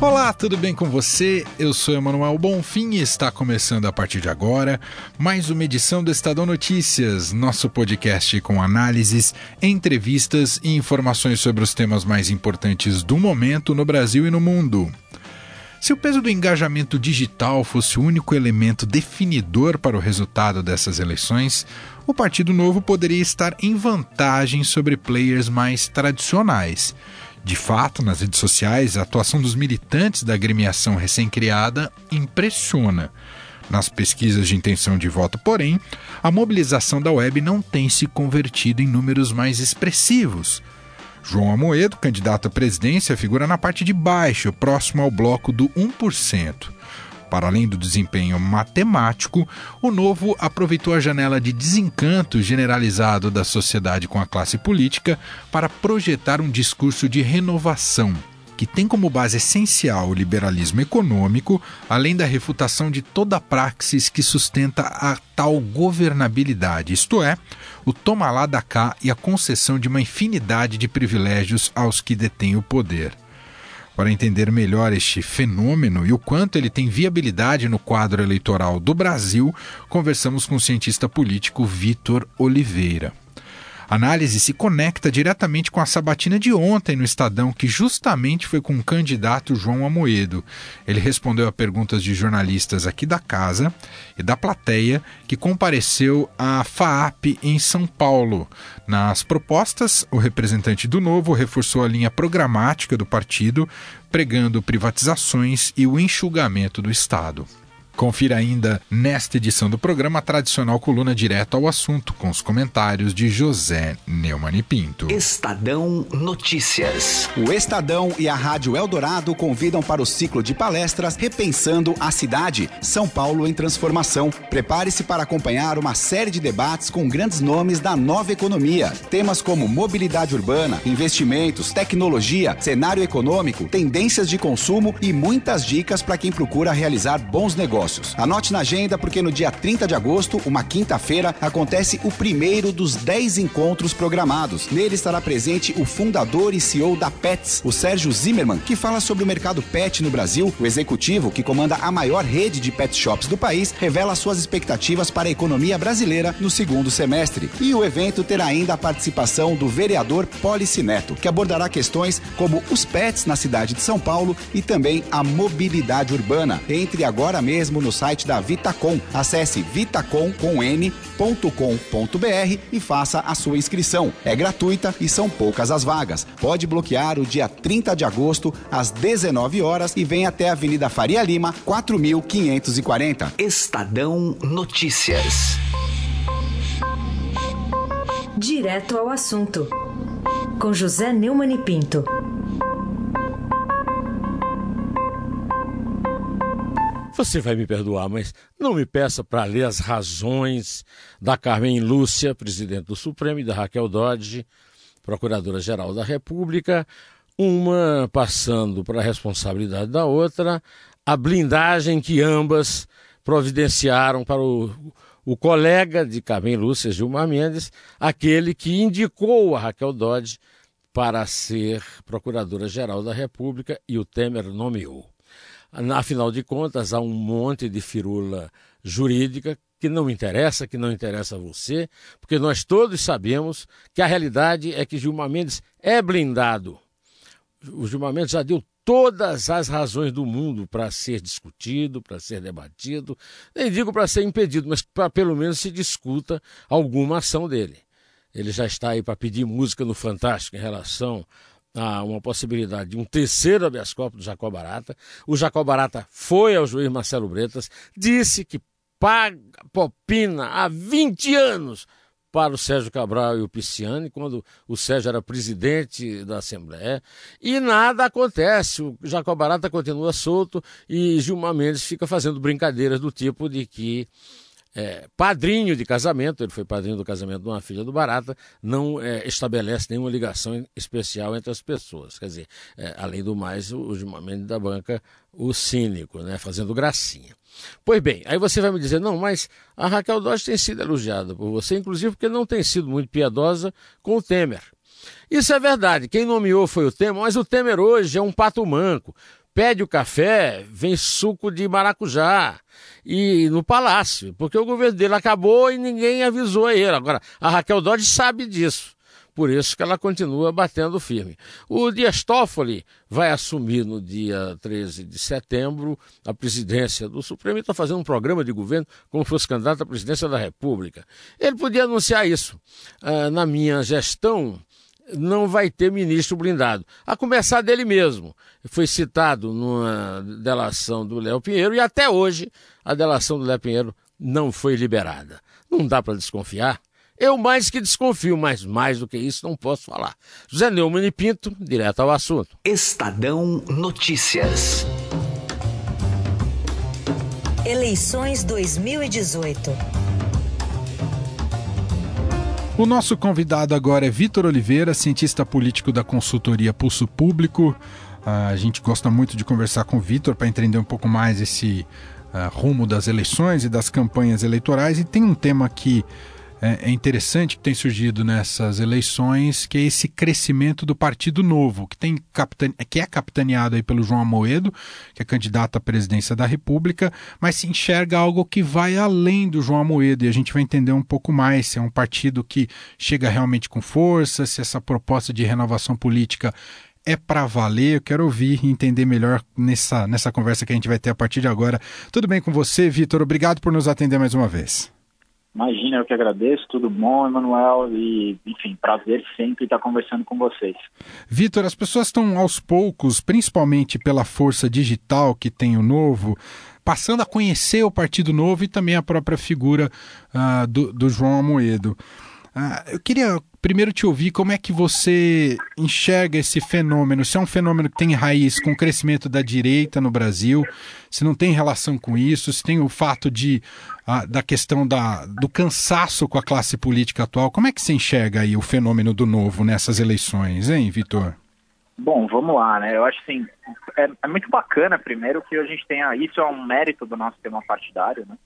Olá, tudo bem com você? Eu sou Emanuel Bonfim e está começando a partir de agora mais uma edição do Estadão Notícias, nosso podcast com análises, entrevistas e informações sobre os temas mais importantes do momento no Brasil e no mundo. Se o peso do engajamento digital fosse o único elemento definidor para o resultado dessas eleições, o Partido Novo poderia estar em vantagem sobre players mais tradicionais. De fato, nas redes sociais, a atuação dos militantes da agremiação recém-criada impressiona. Nas pesquisas de intenção de voto, porém, a mobilização da web não tem se convertido em números mais expressivos. João Amoedo, candidato à presidência, figura na parte de baixo, próximo ao bloco do 1%. Para além do desempenho matemático, o Novo aproveitou a janela de desencanto generalizado da sociedade com a classe política para projetar um discurso de renovação, que tem como base essencial o liberalismo econômico, além da refutação de toda a praxis que sustenta a tal governabilidade, isto é, o toma lá da cá e a concessão de uma infinidade de privilégios aos que detêm o poder. Para entender melhor este fenômeno e o quanto ele tem viabilidade no quadro eleitoral do Brasil, conversamos com o cientista político Vitor Oliveira. A análise se conecta diretamente com a sabatina de ontem no Estadão, que justamente foi com o candidato João Amoedo. Ele respondeu a perguntas de jornalistas aqui da casa e da plateia que compareceu à FAAP em São Paulo. Nas propostas, o representante do Novo reforçou a linha programática do partido, pregando privatizações e o enxugamento do Estado. Confira ainda nesta edição do programa a tradicional coluna direto ao assunto, com os comentários de José Neumann e Pinto. Estadão Notícias. O Estadão e a Rádio Eldorado convidam para o ciclo de palestras Repensando a Cidade, São Paulo em Transformação. Prepare-se para acompanhar uma série de debates com grandes nomes da nova economia. Temas como mobilidade urbana, investimentos, tecnologia, cenário econômico, tendências de consumo e muitas dicas para quem procura realizar bons negócios negócios. Anote na agenda porque no dia 30 de agosto, uma quinta-feira, acontece o primeiro dos 10 encontros programados. Nele estará presente o fundador e CEO da Pets, o Sérgio Zimmermann, que fala sobre o mercado pet no Brasil. O executivo, que comanda a maior rede de pet shops do país, revela suas expectativas para a economia brasileira no segundo semestre. E o evento terá ainda a participação do vereador Polici Neto, que abordará questões como os pets na cidade de São Paulo e também a mobilidade urbana. Entre agora mesmo no site da Vitacom. Acesse vitacom.com.br e faça a sua inscrição. É gratuita e são poucas as vagas. Pode bloquear o dia 30 de agosto às 19 horas e vem até a Avenida Faria Lima, 4540. Estadão Notícias. Direto ao assunto. Com José Neumann e Pinto. Você vai me perdoar, mas não me peça para ler as razões da Carmen Lúcia, presidente do Supremo, e da Raquel Dodge, procuradora-geral da República, uma passando para a responsabilidade da outra, a blindagem que ambas providenciaram para o, o colega de Carmen Lúcia, Gilmar Mendes, aquele que indicou a Raquel Dodge para ser procuradora-geral da República e o Temer nomeou. Afinal de contas, há um monte de firula jurídica que não interessa, que não interessa a você, porque nós todos sabemos que a realidade é que Gilmar Mendes é blindado. O Gilmar Mendes já deu todas as razões do mundo para ser discutido, para ser debatido, nem digo para ser impedido, mas para pelo menos se discuta alguma ação dele. Ele já está aí para pedir música no Fantástico em relação a uma possibilidade de um terceiro habeas corpus do Jacó Barata. O Jacó Barata foi ao juiz Marcelo Bretas, disse que paga popina há 20 anos para o Sérgio Cabral e o Pisciani, quando o Sérgio era presidente da Assembleia, e nada acontece. O Jacó Barata continua solto e Gilmar Mendes fica fazendo brincadeiras do tipo de que é, padrinho de casamento, ele foi padrinho do casamento de uma filha do Barata, não é, estabelece nenhuma ligação especial entre as pessoas. Quer dizer, é, além do mais, o, o Mendes da Banca, o cínico, né, fazendo gracinha. Pois bem, aí você vai me dizer, não, mas a Raquel Dodge tem sido elogiada por você, inclusive porque não tem sido muito piedosa com o Temer. Isso é verdade, quem nomeou foi o Temer, mas o Temer hoje é um pato manco pede o café, vem suco de maracujá e no palácio, porque o governo dele acabou e ninguém avisou a ele. Agora, a Raquel Dodge sabe disso. Por isso que ela continua batendo firme. O Dias Toffoli vai assumir no dia 13 de setembro a presidência do Supremo e está fazendo um programa de governo como fosse candidato à presidência da República. Ele podia anunciar isso. Ah, na minha gestão, não vai ter ministro blindado. A começar dele mesmo. Foi citado numa delação do Léo Pinheiro e até hoje a delação do Léo Pinheiro não foi liberada. Não dá para desconfiar. Eu mais que desconfio, mas mais do que isso não posso falar. José Neumann e Pinto, direto ao assunto. Estadão Notícias. Eleições 2018. O nosso convidado agora é Vitor Oliveira, cientista político da consultoria Pulso Público. A gente gosta muito de conversar com o Vitor para entender um pouco mais esse uh, rumo das eleições e das campanhas eleitorais. E tem um tema que é, é, interessante que tem surgido nessas eleições, que é esse crescimento do Partido Novo, que, tem capitane... que é capitaneado aí pelo João Amoedo, que é candidato à presidência da República, mas se enxerga algo que vai além do João Amoedo, e a gente vai entender um pouco mais se é um partido que chega realmente com força, se essa proposta de renovação política é para valer. Eu quero ouvir e entender melhor nessa, nessa conversa que a gente vai ter a partir de agora. Tudo bem com você, Vitor? Obrigado por nos atender mais uma vez. Imagina, eu que agradeço, tudo bom, Emanuel, e enfim, prazer sempre estar conversando com vocês. Vitor, as pessoas estão aos poucos, principalmente pela força digital que tem o Novo, passando a conhecer o Partido Novo e também a própria figura uh, do, do João Amoedo. Ah, eu queria primeiro te ouvir como é que você enxerga esse fenômeno. Se é um fenômeno que tem raiz com o crescimento da direita no Brasil, se não tem relação com isso, se tem o fato de ah, da questão da, do cansaço com a classe política atual. Como é que você enxerga aí o fenômeno do novo nessas eleições, hein, Vitor? Bom, vamos lá, né? Eu acho assim, é, é muito bacana, primeiro, que a gente tenha. Isso é um mérito do nosso tema partidário, né?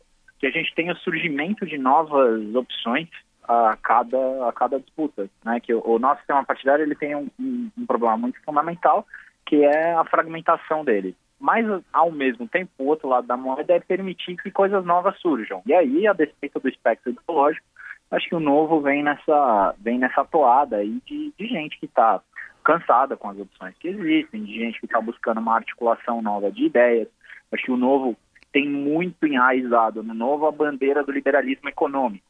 Que a gente tenha o surgimento de novas opções a cada, a cada disputa, né? Que o, o nosso sistema partidário ele tem um, um, um, problema muito fundamental, que é a fragmentação dele. Mas, ao mesmo tempo, o outro lado da moeda é permitir que coisas novas surjam. E aí, a despeito do espectro ideológico, acho que o novo vem nessa, vem nessa toada aí de, de gente que está cansada com as opções que existem, de gente que está buscando uma articulação nova de ideias. Acho que o novo tem muito enraizado no novo a bandeira do liberalismo econômico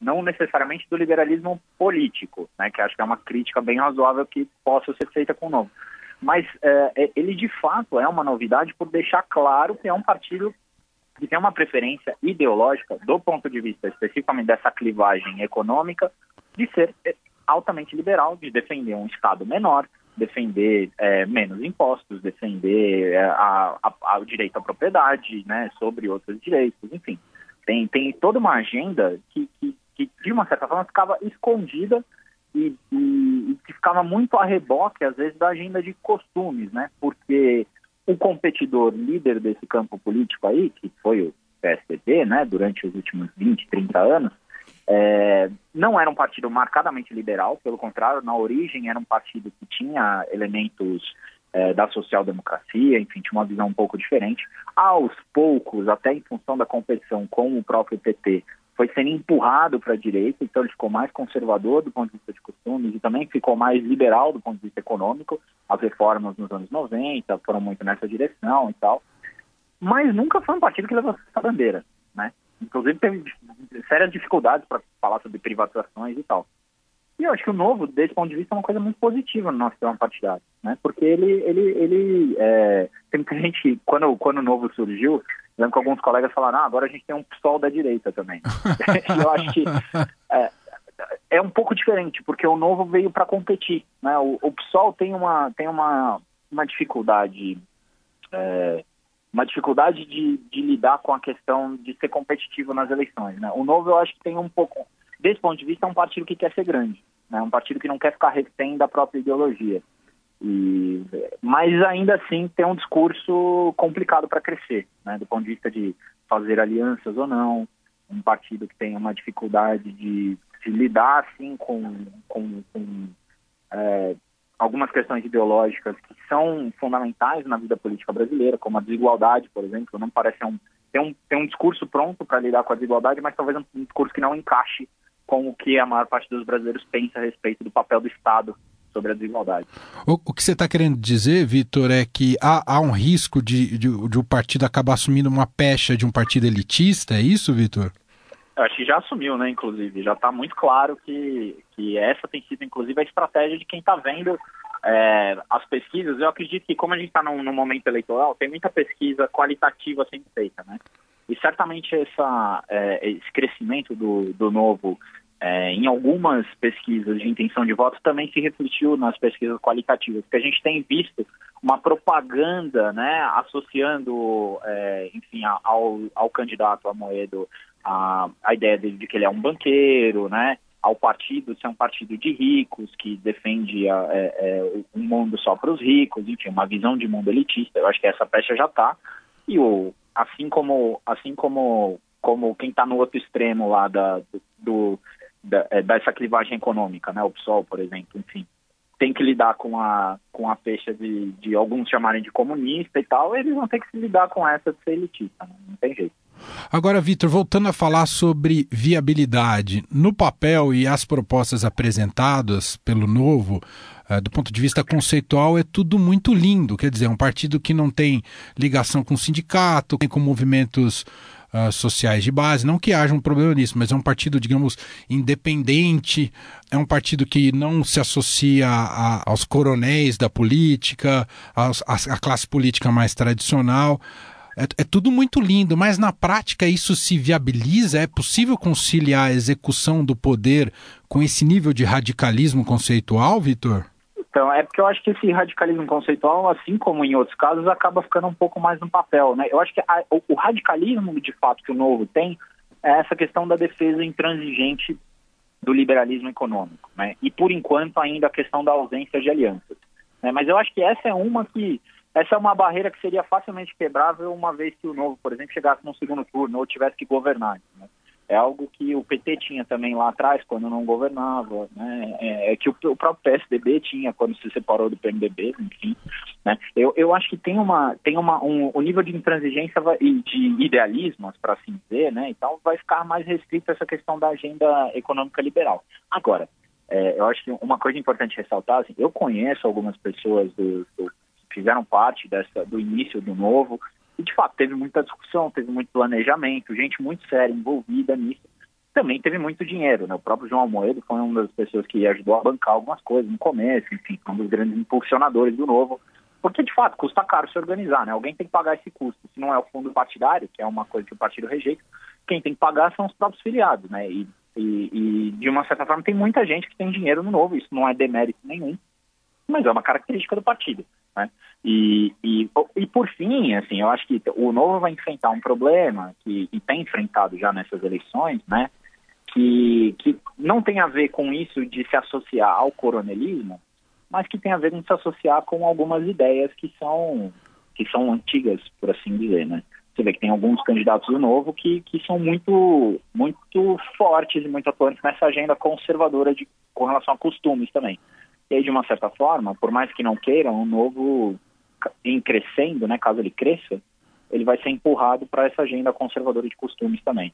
não necessariamente do liberalismo político, né, que acho que é uma crítica bem razoável que possa ser feita com o novo. Mas é, é, ele de fato é uma novidade por deixar claro que é um partido que tem uma preferência ideológica, do ponto de vista especificamente dessa clivagem econômica, de ser é, altamente liberal, de defender um Estado menor, defender é, menos impostos, defender é, a, a, a, o direito à propriedade, né, sobre outros direitos, enfim. Tem, tem toda uma agenda que, que que de uma certa forma ficava escondida e, e, que ficava muito a reboque, às vezes, da agenda de costumes, né? Porque o competidor líder desse campo político aí, que foi o PSDB, né, durante os últimos 20, 30 anos, é, não era um partido marcadamente liberal, pelo contrário, na origem era um partido que tinha elementos é, da social-democracia, enfim, tinha uma visão um pouco diferente. Aos poucos, até em função da competição com o próprio PT, foi sendo empurrado para a direita, então ele ficou mais conservador do ponto de vista de costumes e também ficou mais liberal do ponto de vista econômico. As reformas nos anos 90 foram muito nessa direção e tal. Mas nunca foi um partido que levou essa bandeira, né? Inclusive teve sérias dificuldades para falar sobre privatizações e tal. E eu acho que o novo, desse ponto de vista, é uma coisa muito positiva no nosso sistema partidário, né? Porque ele, ele, ele é... tem muita gente, quando, quando o novo surgiu, lembro que alguns colegas falaram, ah, agora a gente tem um PSOL da direita também. eu acho que é, é, um pouco diferente, porque o novo veio para competir. Né? O, o PSOL tem uma, tem uma, uma dificuldade é, uma dificuldade de, de, lidar com a questão de ser competitivo nas eleições. Né? O Novo, eu acho que tem um pouco, desse ponto de vista, é um partido que quer ser grande, né? um partido que não quer ficar refém da própria ideologia. E, mas ainda assim tem um discurso complicado para crescer, né? do ponto de vista de fazer alianças ou não, um partido que tem uma dificuldade de, lidar assim com, com, com é, algumas questões ideológicas que são fundamentais na vida política brasileira, como a desigualdade, por exemplo, não parece um tem um, tem um discurso pronto para lidar com a desigualdade, mas talvez um discurso que não encaixe com o que a maior parte dos brasileiros pensa a respeito do papel do Estado sobre a desigualdade. O, o que você está querendo dizer, Vitor, é que há, há um risco de, de, de o partido acabar assumindo uma pecha de um partido elitista, é isso, Vitor? acho que já assumiu, né, inclusive. Já está muito claro que, que essa tem sido, inclusive, a estratégia de quem está vendo é, as pesquisas. Eu acredito que, como a gente está num, num, momento eleitoral, tem muita pesquisa qualitativa sendo feita, né? E certamente essa, é, esse crescimento do, do novo é, em algumas pesquisas de intenção de voto também se refletiu nas pesquisas qualitativas, porque a gente tem visto uma propaganda, né, associando, é, enfim, ao, ao candidato a Moedo a, a ideia dele de que ele é um banqueiro, né, ao partido ser um partido de ricos que defende a, é, é, um mundo só para os ricos, enfim, uma visão de mundo elitista. Eu acho que essa pecha já está e o assim como assim como como quem está no outro extremo lá da, do, da, é, dessa clivagem econômica, né, o PSOL, por exemplo, enfim, tem que lidar com a com a pecha de, de alguns chamarem de comunista e tal, eles vão ter que se lidar com essa de ser elitista, né? não tem jeito. Agora, Vitor, voltando a falar sobre viabilidade, no papel e as propostas apresentadas pelo Novo, uh, do ponto de vista conceitual, é tudo muito lindo. Quer dizer, é um partido que não tem ligação com o sindicato, tem com movimentos Uh, sociais de base. Não que haja um problema nisso, mas é um partido, digamos, independente, é um partido que não se associa a, aos coronéis da política, à classe política mais tradicional. É, é, tudo muito lindo, mas na prática isso se viabiliza? É possível conciliar a execução do poder com esse nível de radicalismo conceitual, Vitor? Então, é porque eu acho que esse radicalismo conceitual, assim como em outros casos, acaba ficando um pouco mais no papel, né? Eu acho que a, o, o, radicalismo, de fato, que o Novo tem é essa questão da defesa intransigente do liberalismo econômico, né? E, por enquanto, ainda a questão da ausência de alianças. Né? Mas eu acho que essa é uma que essa é uma barreira que seria facilmente quebrável uma vez que o Novo, por exemplo, chegasse no segundo turno ou tivesse que governar. Né? É algo que o PT tinha também lá atrás, quando não governava, né? é, é que o, o, próprio PSDB tinha quando se separou do PMDB, enfim. Né? Eu, eu acho que tem, uma, tem uma, um, o nível de intransigência e de idealismo, para assim dizer, né? então vai ficar mais restrito essa questão da agenda econômica liberal. Agora, é, eu acho que uma coisa importante ressaltar, assim, eu conheço algumas pessoas do, do fizeram parte dessa, do início do novo. E, de fato, teve muita discussão, teve muito planejamento, gente muito séria envolvida nisso. Também teve muito dinheiro, né? O próprio João Almoedo foi uma das pessoas que ajudou a bancar algumas coisas no começo, enfim, um dos grandes impulsionadores do novo. Porque, de fato, custa caro se organizar, né? Alguém tem que pagar esse custo. Se não é o fundo partidário, que é uma coisa que o partido rejeita, quem tem que pagar são os próprios filiados, né? E, e, e de uma certa forma, tem muita gente que tem dinheiro no novo, isso não é demérito nenhum mas é uma característica do partido. Né? E, e, e, por fim, assim, eu acho que o Novo vai enfrentar um problema que, que tem enfrentado já nessas eleições, né? Que, que não tem a ver com isso de se associar ao coronelismo, mas que tem a ver com se associar com algumas ideias que são, que são antigas, por assim dizer, né? Você vê que tem alguns candidatos do Novo que, que são muito, muito fortes e muito atuantes nessa agenda conservadora de, com relação a costumes também. E aí, de uma certa forma, por mais que não queiram, o novo, em crescendo, né, caso ele cresça, ele vai ser empurrado para essa agenda conservadora de costumes também.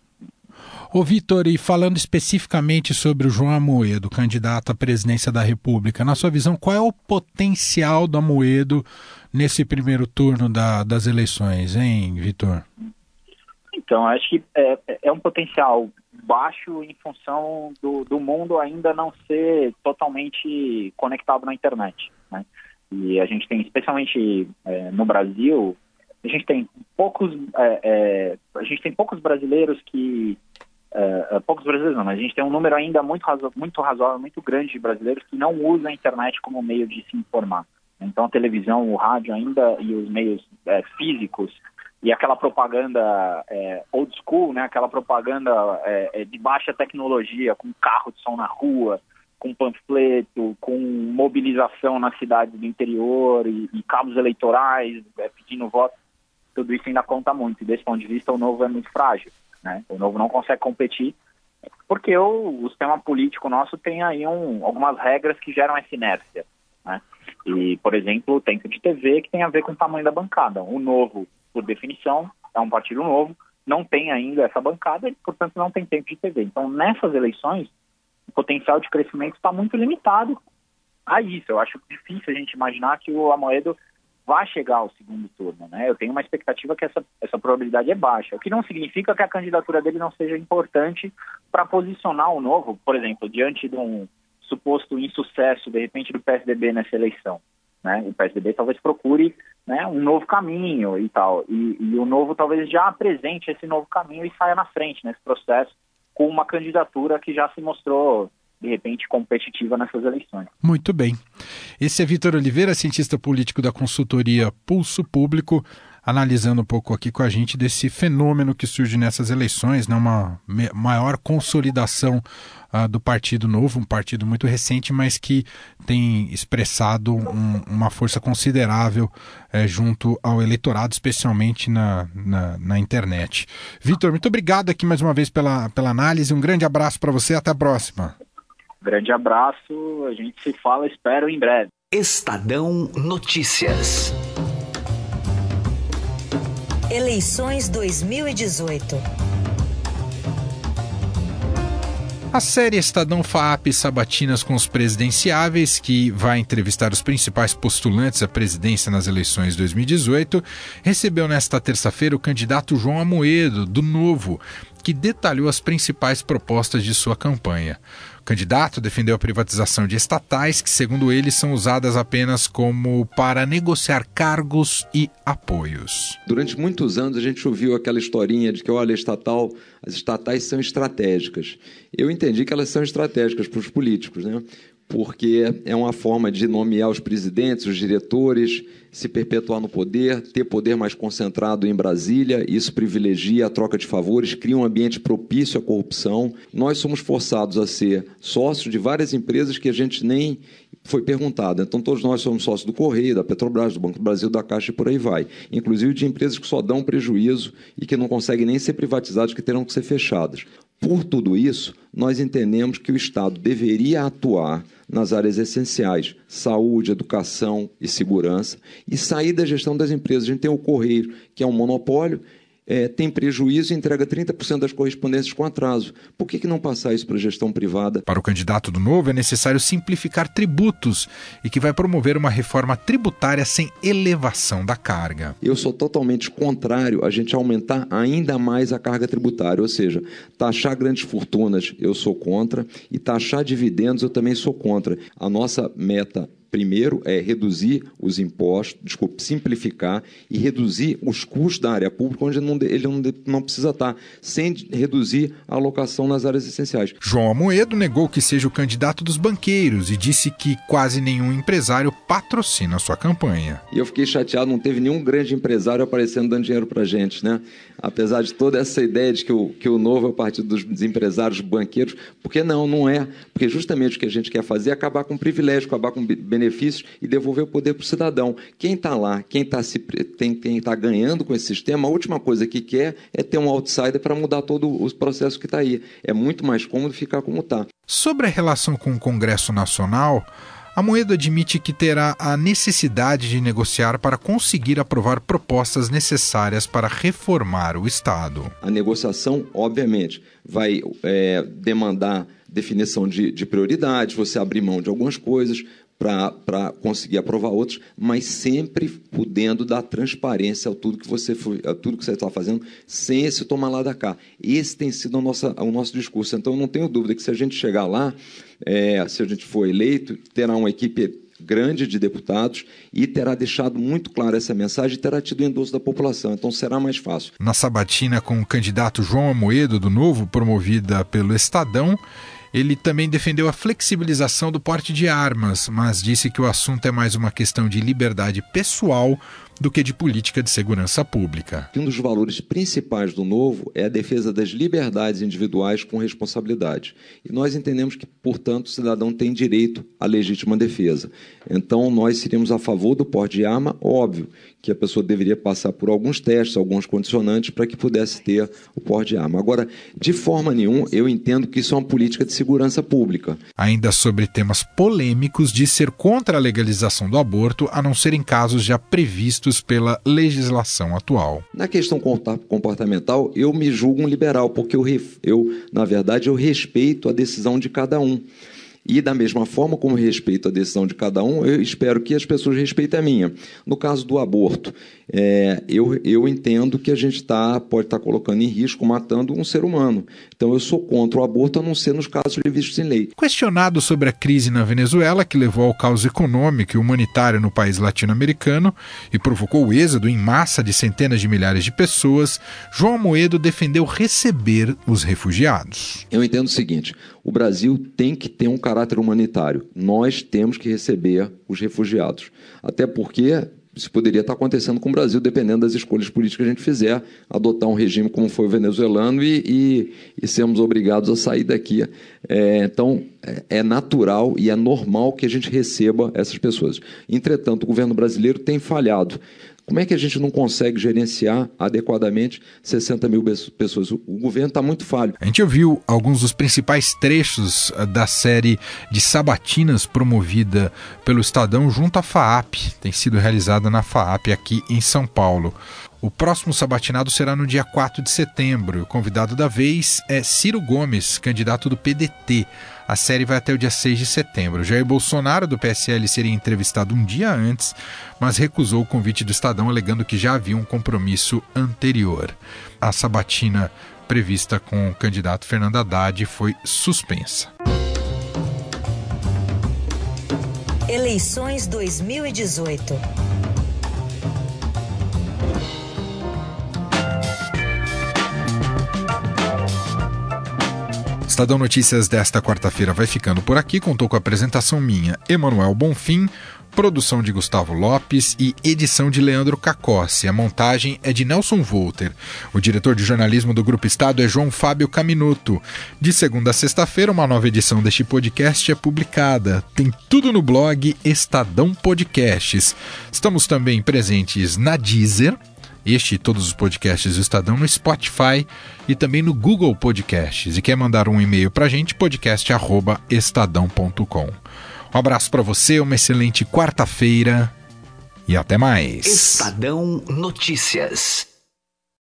Ô Vitor, e falando especificamente sobre o João Amoedo, candidato à presidência da República, na sua visão, qual é o potencial do Amoedo nesse primeiro turno da, das eleições, hein, Vitor? Então, acho que é, é um potencial baixo em função do, do mundo ainda não ser totalmente conectado na internet. Né? E a gente tem, especialmente é, no Brasil, a gente tem poucos, é, é, a gente tem poucos brasileiros que é, é, poucos brasileiros não, mas a gente tem um número ainda muito razo, muito razoável, muito grande de brasileiros que não usam a internet como meio de se informar. Então a televisão, o rádio ainda e os meios é, físicos e aquela propaganda é, old school, né, aquela propaganda é, é, de baixa tecnologia, com carro de som na rua, com panfleto, com mobilização na cidade do interior e, e cabos eleitorais, é, pedindo voto, tudo isso ainda conta muito. Desse ponto de vista, o novo é muito frágil. Né? O novo não consegue competir porque o, o sistema político nosso tem aí um, algumas regras que geram essa inércia. Né? E, por exemplo, o tempo de TV que tem a ver com o tamanho da bancada. O novo, por definição, é um partido novo, não tem ainda essa bancada e, portanto, não tem tempo de TV. Então, nessas eleições, o potencial de crescimento está muito limitado a isso. Eu acho difícil a gente imaginar que o Amoedo vai chegar ao segundo turno, né? Eu tenho uma expectativa que essa, essa probabilidade é baixa, o que não significa que a candidatura dele não seja importante para posicionar o novo, por exemplo, diante de um suposto insucesso, de repente, do PSDB nessa eleição. Né? O PSDB talvez procure né, um novo caminho e tal, e, e o novo talvez já apresente esse novo caminho e saia na frente nesse processo com uma candidatura que já se mostrou de repente, competitiva nessas eleições. Muito bem. Esse é Vitor Oliveira, cientista político da consultoria Pulso Público, analisando um pouco aqui com a gente desse fenômeno que surge nessas eleições, né? uma maior consolidação uh, do Partido Novo, um partido muito recente, mas que tem expressado um, uma força considerável uh, junto ao eleitorado, especialmente na, na, na internet. Vitor, muito obrigado aqui mais uma vez pela, pela análise, um grande abraço para você, até a próxima. Grande abraço, a gente se fala, espero em breve. Estadão Notícias. Eleições 2018. A série Estadão FAP Sabatinas com os Presidenciáveis, que vai entrevistar os principais postulantes à presidência nas eleições 2018, recebeu nesta terça-feira o candidato João Amoedo, do Novo, que detalhou as principais propostas de sua campanha. Candidato defendeu a privatização de estatais, que, segundo ele, são usadas apenas como para negociar cargos e apoios. Durante muitos anos a gente ouviu aquela historinha de que, olha, estatal, as estatais são estratégicas. Eu entendi que elas são estratégicas para os políticos, né? Porque é uma forma de nomear os presidentes, os diretores, se perpetuar no poder, ter poder mais concentrado em Brasília, isso privilegia a troca de favores, cria um ambiente propício à corrupção. Nós somos forçados a ser sócios de várias empresas que a gente nem foi perguntado. Então, todos nós somos sócios do Correio, da Petrobras, do Banco do Brasil, da Caixa e por aí vai. Inclusive de empresas que só dão prejuízo e que não conseguem nem ser privatizadas, que terão que ser fechadas. Por tudo isso, nós entendemos que o Estado deveria atuar nas áreas essenciais, saúde, educação e segurança, e sair da gestão das empresas. A gente tem o Correio, que é um monopólio, é, tem prejuízo e entrega 30% das correspondências com atraso. Por que, que não passar isso para a gestão privada? Para o candidato do Novo, é necessário simplificar tributos e que vai promover uma reforma tributária sem elevação da carga. Eu sou totalmente contrário a gente aumentar ainda mais a carga tributária, ou seja, taxar grandes fortunas eu sou contra e taxar dividendos eu também sou contra. A nossa meta Primeiro é reduzir os impostos, desculpe, simplificar e reduzir os custos da área pública, onde ele não, ele não, não precisa estar, sem reduzir a alocação nas áreas essenciais. João Amoedo negou que seja o candidato dos banqueiros e disse que quase nenhum empresário patrocina a sua campanha. E eu fiquei chateado, não teve nenhum grande empresário aparecendo dando dinheiro para gente, né? Apesar de toda essa ideia de que o, que o novo é o partido dos empresários banqueiros, porque não, não é. Porque justamente o que a gente quer fazer é acabar com privilégio, acabar com benefícios e devolver o poder para o cidadão. Quem está lá, quem está tá ganhando com esse sistema, a última coisa que quer é ter um outsider para mudar todo o processo que está aí. É muito mais cômodo ficar como está. Sobre a relação com o Congresso Nacional, a Moeda admite que terá a necessidade de negociar para conseguir aprovar propostas necessárias para reformar o Estado. A negociação, obviamente, vai é, demandar definição de, de prioridades, você abrir mão de algumas coisas, para conseguir aprovar outros, mas sempre podendo dar transparência a tudo que você a tudo que você está fazendo, sem esse tomar lá da cá. Esse tem sido o nosso, o nosso discurso. Então, eu não tenho dúvida que se a gente chegar lá, é, se a gente for eleito, terá uma equipe grande de deputados e terá deixado muito clara essa mensagem e terá tido o endosso da população. Então será mais fácil. Na sabatina com o candidato João Amoedo, do Novo, promovida pelo Estadão, ele também defendeu a flexibilização do porte de armas, mas disse que o assunto é mais uma questão de liberdade pessoal do que de política de segurança pública. Um dos valores principais do novo é a defesa das liberdades individuais com responsabilidade. E nós entendemos que, portanto, o cidadão tem direito à legítima defesa. Então, nós seríamos a favor do porte de arma, óbvio que a pessoa deveria passar por alguns testes, alguns condicionantes para que pudesse ter o porte de arma. Agora, de forma nenhuma, eu entendo que isso é uma política de segurança pública. Ainda sobre temas polêmicos de ser contra a legalização do aborto, a não ser em casos já previstos pela legislação atual. Na questão comportamental, eu me julgo um liberal, porque eu, eu na verdade, eu respeito a decisão de cada um. E, da mesma forma como respeito a decisão de cada um, eu espero que as pessoas respeitem a minha. No caso do aborto, é, eu, eu entendo que a gente tá, pode estar tá colocando em risco, matando um ser humano. Então, eu sou contra o aborto, a não ser nos casos previstos em lei. Questionado sobre a crise na Venezuela, que levou ao caos econômico e humanitário no país latino-americano e provocou o êxodo em massa de centenas de milhares de pessoas, João Moedo defendeu receber os refugiados. Eu entendo o seguinte: o Brasil tem que ter um caráter humanitário. Nós temos que receber os refugiados. Até porque isso poderia estar acontecendo com o Brasil, dependendo das escolhas políticas que a gente fizer, adotar um regime como foi o venezuelano e, e, e sermos obrigados a sair daqui. É, então, é, é natural e é normal que a gente receba essas pessoas. Entretanto, o governo brasileiro tem falhado. Como é que a gente não consegue gerenciar adequadamente 60 mil pessoas? O governo está muito falho. A gente ouviu alguns dos principais trechos ah, da série de sabatinas promovida pelo Estadão junto à FAAP. Tem sido realizada na FAAP aqui em São Paulo. O próximo sabatinado será no dia 4 de setembro. O convidado da vez é Ciro Gomes, candidato do PDT. A série vai até o dia 6 de setembro. Jair Bolsonaro, do PSL, seria entrevistado um dia antes, mas recusou o convite do Estadão, alegando que já havia um compromisso anterior. A sabatina prevista com o candidato Fernando Haddad foi suspensa. Eleições 2018. Estadão Notícias desta quarta-feira vai ficando por aqui. Contou com a apresentação minha, Emanuel Bonfim, produção de Gustavo Lopes e edição de Leandro Cacossi. A montagem é de Nelson Volter. O diretor de jornalismo do Grupo Estado é João Fábio Caminuto. De segunda a sexta-feira, uma nova edição deste podcast é publicada. Tem tudo no blog Estadão Podcasts. Estamos também presentes na Deezer este e todos os podcasts do Estadão no Spotify e também no Google Podcasts. E quer mandar um e-mail para a gente, podcast.estadão.com. Um abraço para você, uma excelente quarta-feira e até mais. Estadão Notícias.